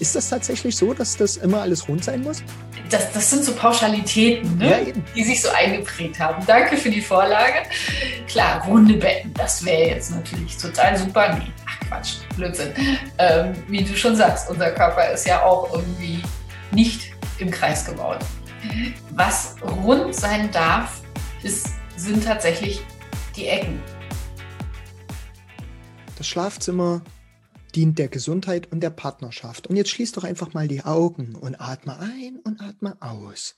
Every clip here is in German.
Ist das tatsächlich so, dass das immer alles rund sein muss? Das, das sind so Pauschalitäten, ne? ja, die sich so eingeprägt haben. Danke für die Vorlage. Klar, runde Betten, das wäre jetzt natürlich total super. Nee, ach Quatsch, Blödsinn. Ähm, wie du schon sagst, unser Körper ist ja auch irgendwie nicht im Kreis gebaut. Was rund sein darf, ist, sind tatsächlich die Ecken. Das Schlafzimmer dient der Gesundheit und der Partnerschaft. Und jetzt schließ doch einfach mal die Augen und atme ein und atme aus.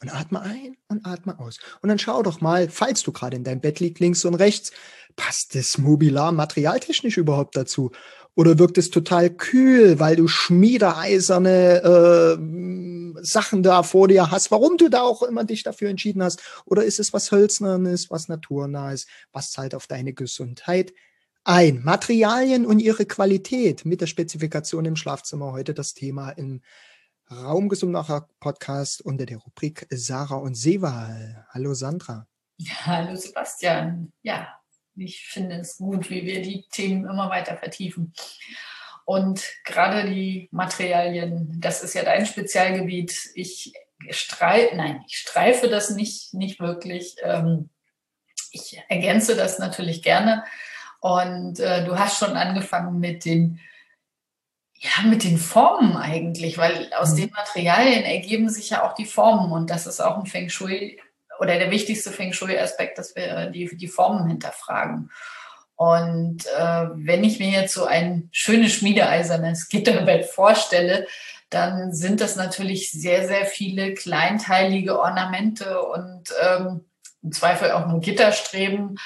Und atme ein und atme aus. Und dann schau doch mal, falls du gerade in deinem Bett liegst, links und rechts, passt das Mobilar materialtechnisch überhaupt dazu? Oder wirkt es total kühl, weil du schmiedeeiserne äh, Sachen da vor dir hast, warum du da auch immer dich dafür entschieden hast? Oder ist es was Hölznernes, was Naturnahes, was zahlt auf deine Gesundheit ein. Materialien und ihre Qualität mit der Spezifikation im Schlafzimmer. Heute das Thema im Raumgesundacher Podcast unter der Rubrik Sarah und Seval. Hallo Sandra. Hallo Sebastian. Ja, ich finde es gut, wie wir die Themen immer weiter vertiefen. Und gerade die Materialien, das ist ja dein Spezialgebiet. Ich streife, nein, ich streife das nicht, nicht wirklich. Ähm, ich ergänze das natürlich gerne. Und äh, du hast schon angefangen mit den, ja, mit den Formen eigentlich, weil aus mhm. den Materialien ergeben sich ja auch die Formen und das ist auch ein Feng Shui oder der wichtigste Feng Shui-Aspekt, dass wir die, die Formen hinterfragen. Und äh, wenn ich mir jetzt so ein schönes schmiedeeisernes Gitterbett vorstelle, dann sind das natürlich sehr, sehr viele kleinteilige Ornamente und ähm, im Zweifel auch nur Gitterstreben.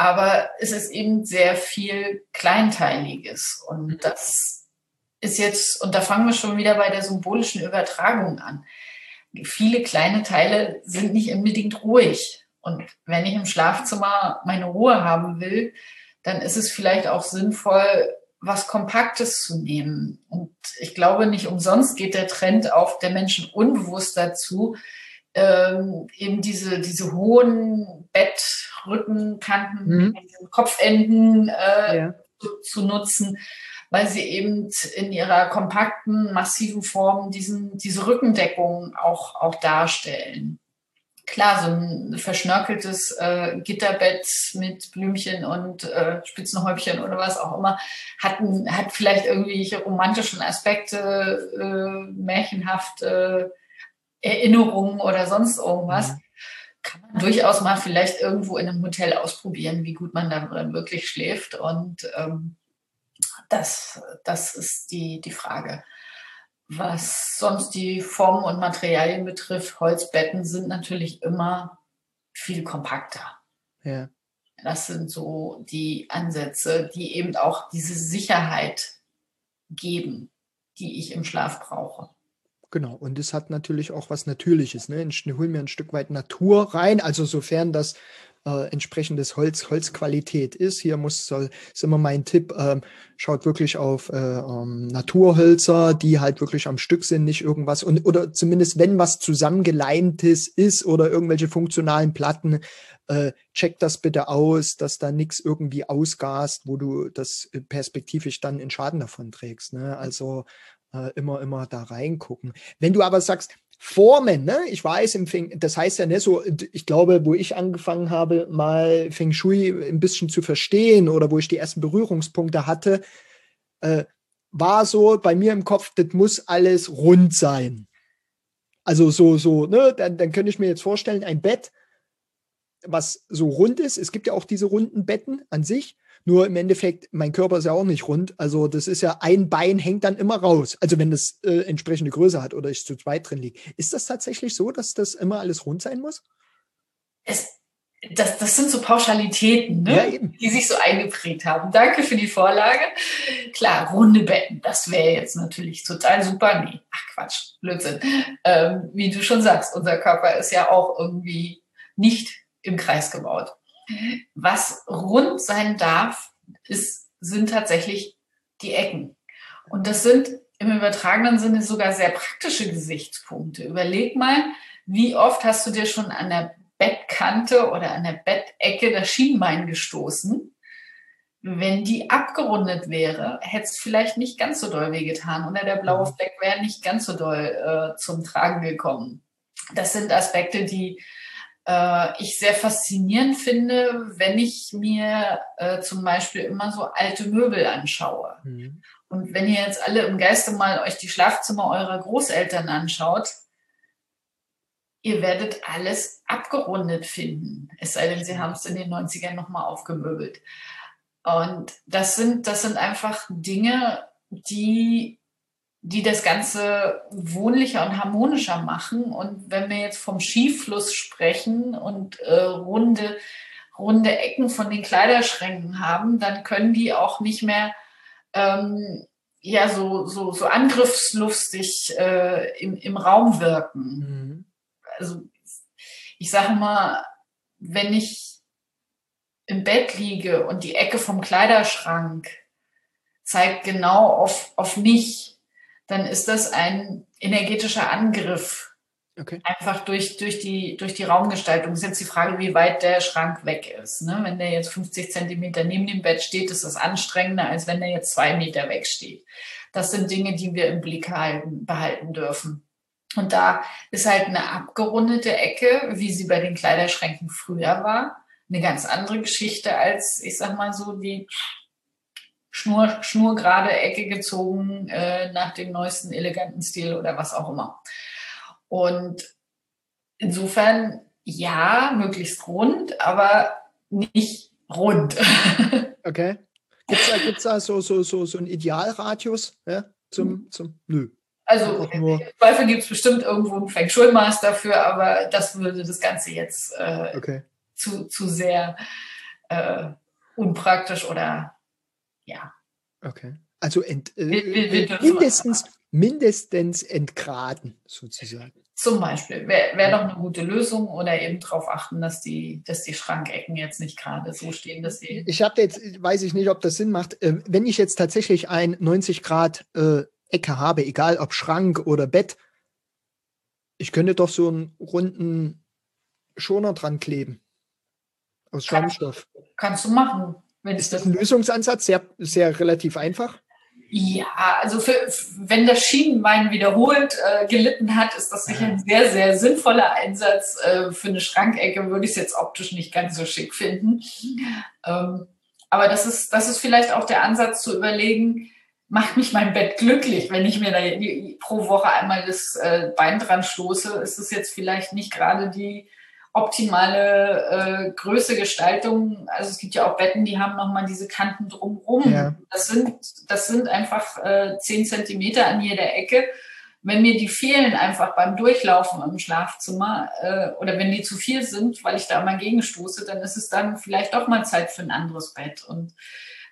Aber es ist eben sehr viel Kleinteiliges. Und mhm. das ist jetzt, und da fangen wir schon wieder bei der symbolischen Übertragung an. Viele kleine Teile sind nicht unbedingt ruhig. Und wenn ich im Schlafzimmer meine Ruhe haben will, dann ist es vielleicht auch sinnvoll, was Kompaktes zu nehmen. Und ich glaube, nicht umsonst geht der Trend auf der Menschen unbewusst dazu, ähm, eben diese, diese hohen Bettrückenkanten, mhm. Kopfenden äh, ja. zu, zu, nutzen, weil sie eben in ihrer kompakten, massiven Form diesen, diese Rückendeckung auch, auch darstellen. Klar, so ein verschnörkeltes äh, Gitterbett mit Blümchen und äh, Spitzenhäubchen oder was auch immer hat, hat vielleicht irgendwelche romantischen Aspekte, äh, märchenhafte Erinnerungen oder sonst irgendwas, kann man durchaus mal vielleicht irgendwo in einem Hotel ausprobieren, wie gut man dann wirklich schläft. Und ähm, das, das ist die, die Frage. Was sonst die Formen und Materialien betrifft, Holzbetten sind natürlich immer viel kompakter. Ja. Das sind so die Ansätze, die eben auch diese Sicherheit geben, die ich im Schlaf brauche. Genau, und es hat natürlich auch was Natürliches. Ne? Ich hole mir ein Stück weit Natur rein, also sofern das äh, entsprechendes Holz, Holzqualität ist. Hier muss, soll, ist immer mein Tipp, ähm, schaut wirklich auf äh, ähm, Naturhölzer, die halt wirklich am Stück sind, nicht irgendwas, und, oder zumindest wenn was zusammengeleimtes ist oder irgendwelche funktionalen Platten, äh, check das bitte aus, dass da nichts irgendwie ausgast, wo du das perspektivisch dann in Schaden davon trägst. Ne? Also äh, immer, immer da reingucken. Wenn du aber sagst, Formen, ne? Ich weiß, im Feng, das heißt ja nicht so, ich glaube, wo ich angefangen habe, mal Feng Shui ein bisschen zu verstehen oder wo ich die ersten Berührungspunkte hatte, äh, war so bei mir im Kopf, das muss alles rund sein. Also so, so, ne, dann, dann könnte ich mir jetzt vorstellen, ein Bett, was so rund ist. Es gibt ja auch diese runden Betten an sich. Nur im Endeffekt, mein Körper ist ja auch nicht rund. Also das ist ja, ein Bein hängt dann immer raus. Also wenn das äh, entsprechende Größe hat oder ich zu zweit drin liege. Ist das tatsächlich so, dass das immer alles rund sein muss? Es, das, das sind so Pauschalitäten, ne? ja, die sich so eingeprägt haben. Danke für die Vorlage. Klar, runde Betten, das wäre jetzt natürlich total super. Nee, ach Quatsch, Blödsinn. Ähm, wie du schon sagst, unser Körper ist ja auch irgendwie nicht im Kreis gebaut. Was rund sein darf, ist, sind tatsächlich die Ecken. Und das sind im übertragenen Sinne sogar sehr praktische Gesichtspunkte. Überleg mal, wie oft hast du dir schon an der Bettkante oder an der Bettecke das Schienbein gestoßen? wenn die abgerundet wäre, hätte es vielleicht nicht ganz so doll wehgetan oder der blaue mhm. Fleck wäre nicht ganz so doll äh, zum Tragen gekommen. Das sind Aspekte, die äh, ich sehr faszinierend finde, wenn ich mir äh, zum Beispiel immer so alte Möbel anschaue. Mhm. Und wenn ihr jetzt alle im Geiste mal euch die Schlafzimmer eurer Großeltern anschaut, ihr werdet alles abgerundet finden. Es sei denn, sie haben es in den 90ern nochmal aufgemöbelt. Und das sind, das sind einfach Dinge, die, die das Ganze wohnlicher und harmonischer machen. Und wenn wir jetzt vom Skifluss sprechen und äh, runde, runde Ecken von den Kleiderschränken haben, dann können die auch nicht mehr ähm, ja so, so, so angriffslustig äh, im, im Raum wirken. Mhm. Also ich sage mal, wenn ich im Bett liege und die Ecke vom Kleiderschrank zeigt genau auf, auf mich, dann ist das ein energetischer Angriff. Okay. Einfach durch, durch, die, durch die Raumgestaltung. Ist jetzt die Frage, wie weit der Schrank weg ist. Ne? Wenn der jetzt 50 Zentimeter neben dem Bett steht, ist das anstrengender, als wenn der jetzt zwei Meter weg steht. Das sind Dinge, die wir im Blick halten, behalten dürfen. Und da ist halt eine abgerundete Ecke, wie sie bei den Kleiderschränken früher war, eine ganz andere Geschichte als, ich sag mal so, die Schnur, schnurgerade Ecke gezogen äh, nach dem neuesten eleganten Stil oder was auch immer. Und insofern, ja, möglichst rund, aber nicht rund. okay. Gibt es da, gibt's da so, so, so, so einen Idealradius ja, zum, zum, nö. Also im Zweifel gibt es bestimmt irgendwo ein Feng Shui-Master dafür, aber das würde das Ganze jetzt äh, okay. zu, zu sehr äh, unpraktisch oder ja. Okay. Also ent, äh, wir, wir, mindestens, mindestens entgraden, sozusagen. Zum Beispiel. Wäre wär doch eine gute Lösung oder eben darauf achten, dass die, dass die Schrankecken jetzt nicht gerade so stehen, dass sie. Ich habe jetzt, weiß ich nicht, ob das Sinn macht. Ähm, wenn ich jetzt tatsächlich ein 90 Grad äh, Ecke habe, egal ob Schrank oder Bett, ich könnte doch so einen runden Schoner dran kleben. Aus Schaumstoff. Kannst du machen. Ist das ein Lösungsansatz? Sehr, sehr relativ einfach? Ja, also für, wenn das Schienenbein wiederholt äh, gelitten hat, ist das sicher ein sehr, sehr sinnvoller Einsatz. Äh, für eine Schrankecke würde ich es jetzt optisch nicht ganz so schick finden. Ähm, aber das ist, das ist vielleicht auch der Ansatz zu überlegen, macht mich mein Bett glücklich, wenn ich mir da pro Woche einmal das äh, Bein dran stoße, ist es jetzt vielleicht nicht gerade die optimale äh, Größe, Gestaltung. Also es gibt ja auch Betten, die haben nochmal diese Kanten drumherum. Ja. Das, sind, das sind einfach äh, zehn Zentimeter an jeder Ecke. Wenn mir die fehlen einfach beim Durchlaufen im Schlafzimmer äh, oder wenn die zu viel sind, weil ich da mal gegenstoße, dann ist es dann vielleicht doch mal Zeit für ein anderes Bett. Und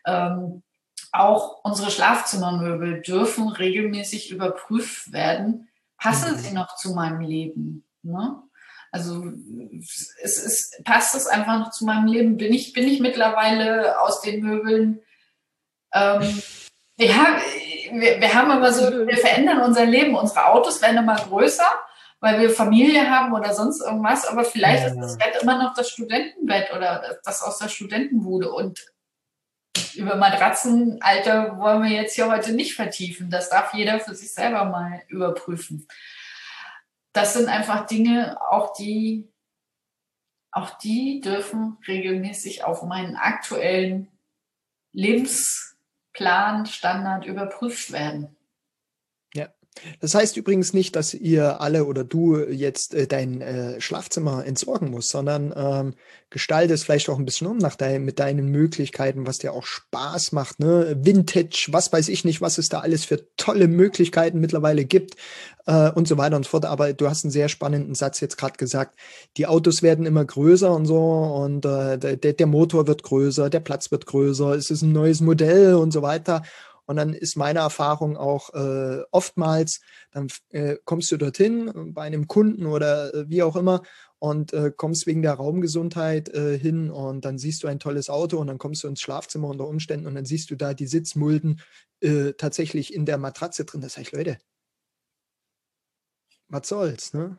ähm, auch unsere Schlafzimmermöbel dürfen regelmäßig überprüft werden. Passen mhm. sie noch zu meinem Leben? Ne? Also es ist, passt es einfach noch zu meinem Leben? Bin ich, bin ich mittlerweile aus den Möbeln? Ähm, wir, haben, wir, wir haben aber so, wir verändern unser Leben. Unsere Autos werden immer größer, weil wir Familie haben oder sonst irgendwas. Aber vielleicht ja. ist das Bett immer noch das Studentenbett oder das aus der Studentenbude. Und über Matratzenalter wollen wir jetzt hier heute nicht vertiefen. Das darf jeder für sich selber mal überprüfen das sind einfach Dinge, auch die, auch die dürfen regelmäßig auf meinen aktuellen Lebensplan, Standard überprüft werden. Das heißt übrigens nicht, dass ihr alle oder du jetzt äh, dein äh, Schlafzimmer entsorgen musst, sondern ähm, gestalte es vielleicht auch ein bisschen um nach dein, mit deinen Möglichkeiten, was dir auch Spaß macht, ne? Vintage, was weiß ich nicht, was es da alles für tolle Möglichkeiten mittlerweile gibt äh, und so weiter und so fort. Aber du hast einen sehr spannenden Satz jetzt gerade gesagt. Die Autos werden immer größer und so und äh, der, der Motor wird größer, der Platz wird größer, es ist ein neues Modell und so weiter. Und dann ist meine Erfahrung auch äh, oftmals, dann äh, kommst du dorthin äh, bei einem Kunden oder äh, wie auch immer und äh, kommst wegen der Raumgesundheit äh, hin und dann siehst du ein tolles Auto und dann kommst du ins Schlafzimmer unter Umständen und dann siehst du da die Sitzmulden tatsächlich in der Matratze drin. Das heißt, Leute, was soll's, ne?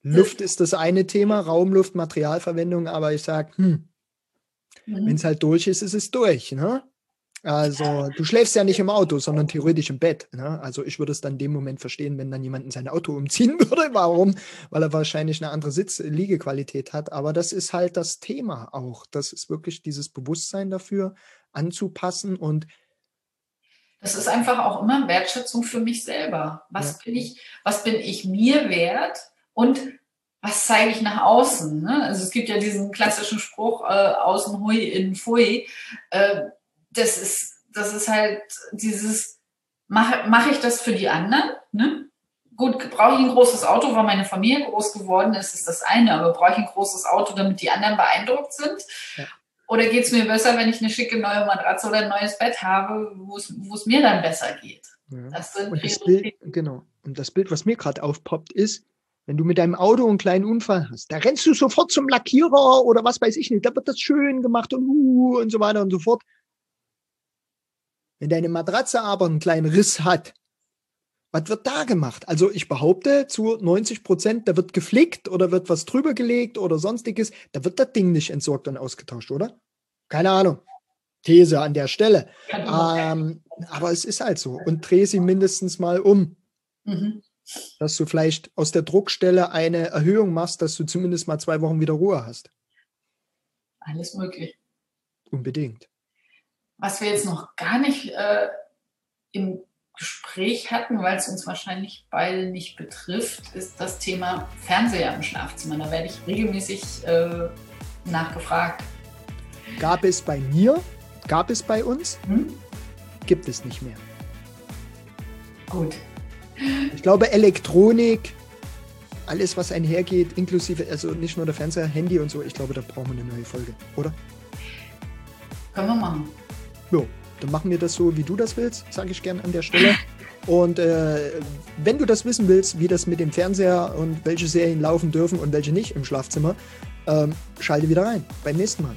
Luft ist das eine Thema, Raumluft, Materialverwendung, aber ich sage, hm, Mhm. Wenn es halt durch ist, ist es durch. Ne? Also du schläfst ja nicht im Auto, sondern theoretisch im Bett. Ne? Also ich würde es dann in dem Moment verstehen, wenn dann jemand in sein Auto umziehen würde. Warum? Weil er wahrscheinlich eine andere Sitz-Liegequalität hat. Aber das ist halt das Thema auch. Das ist wirklich dieses Bewusstsein dafür anzupassen und das ist einfach auch immer Wertschätzung für mich selber. Was ja. bin ich, was bin ich mir wert und was zeige ich nach außen? Ne? Also es gibt ja diesen klassischen Spruch, äh, außen hui, innen fui. Äh, das ist, das ist halt dieses, mache mach ich das für die anderen? Ne? Gut, brauche ich ein großes Auto, weil meine Familie groß geworden ist, ist das eine, aber brauche ich ein großes Auto, damit die anderen beeindruckt sind? Ja. Oder geht es mir besser, wenn ich eine schicke neue Matratze oder ein neues Bett habe, wo es mir dann besser geht? Ja. Das sind und das Bild, genau. Und das Bild, was mir gerade aufpoppt, ist, wenn du mit deinem Auto einen kleinen Unfall hast, da rennst du sofort zum Lackierer oder was weiß ich nicht, da wird das schön gemacht und, uh, und so weiter und so fort. Wenn deine Matratze aber einen kleinen Riss hat, was wird da gemacht? Also ich behaupte zu 90 Prozent, da wird geflickt oder wird was drüber gelegt oder sonstiges. Da wird das Ding nicht entsorgt und ausgetauscht, oder? Keine Ahnung. These an der Stelle. Ähm, aber es ist halt so. Und dreh sie mindestens mal um. Mhm. Dass du vielleicht aus der Druckstelle eine Erhöhung machst, dass du zumindest mal zwei Wochen wieder Ruhe hast. Alles möglich. Unbedingt. Was wir jetzt noch gar nicht äh, im Gespräch hatten, weil es uns wahrscheinlich beide nicht betrifft, ist das Thema Fernseher im Schlafzimmer. Da werde ich regelmäßig äh, nachgefragt. Gab es bei mir? Gab es bei uns? Hm? Gibt es nicht mehr. Gut. Ich glaube, Elektronik, alles, was einhergeht, inklusive, also nicht nur der Fernseher, Handy und so, ich glaube, da brauchen wir eine neue Folge, oder? Können wir machen. Ja, dann machen wir das so, wie du das willst, sage ich gerne an der Stelle. Und äh, wenn du das wissen willst, wie das mit dem Fernseher und welche Serien laufen dürfen und welche nicht im Schlafzimmer, ähm, schalte wieder rein beim nächsten Mal.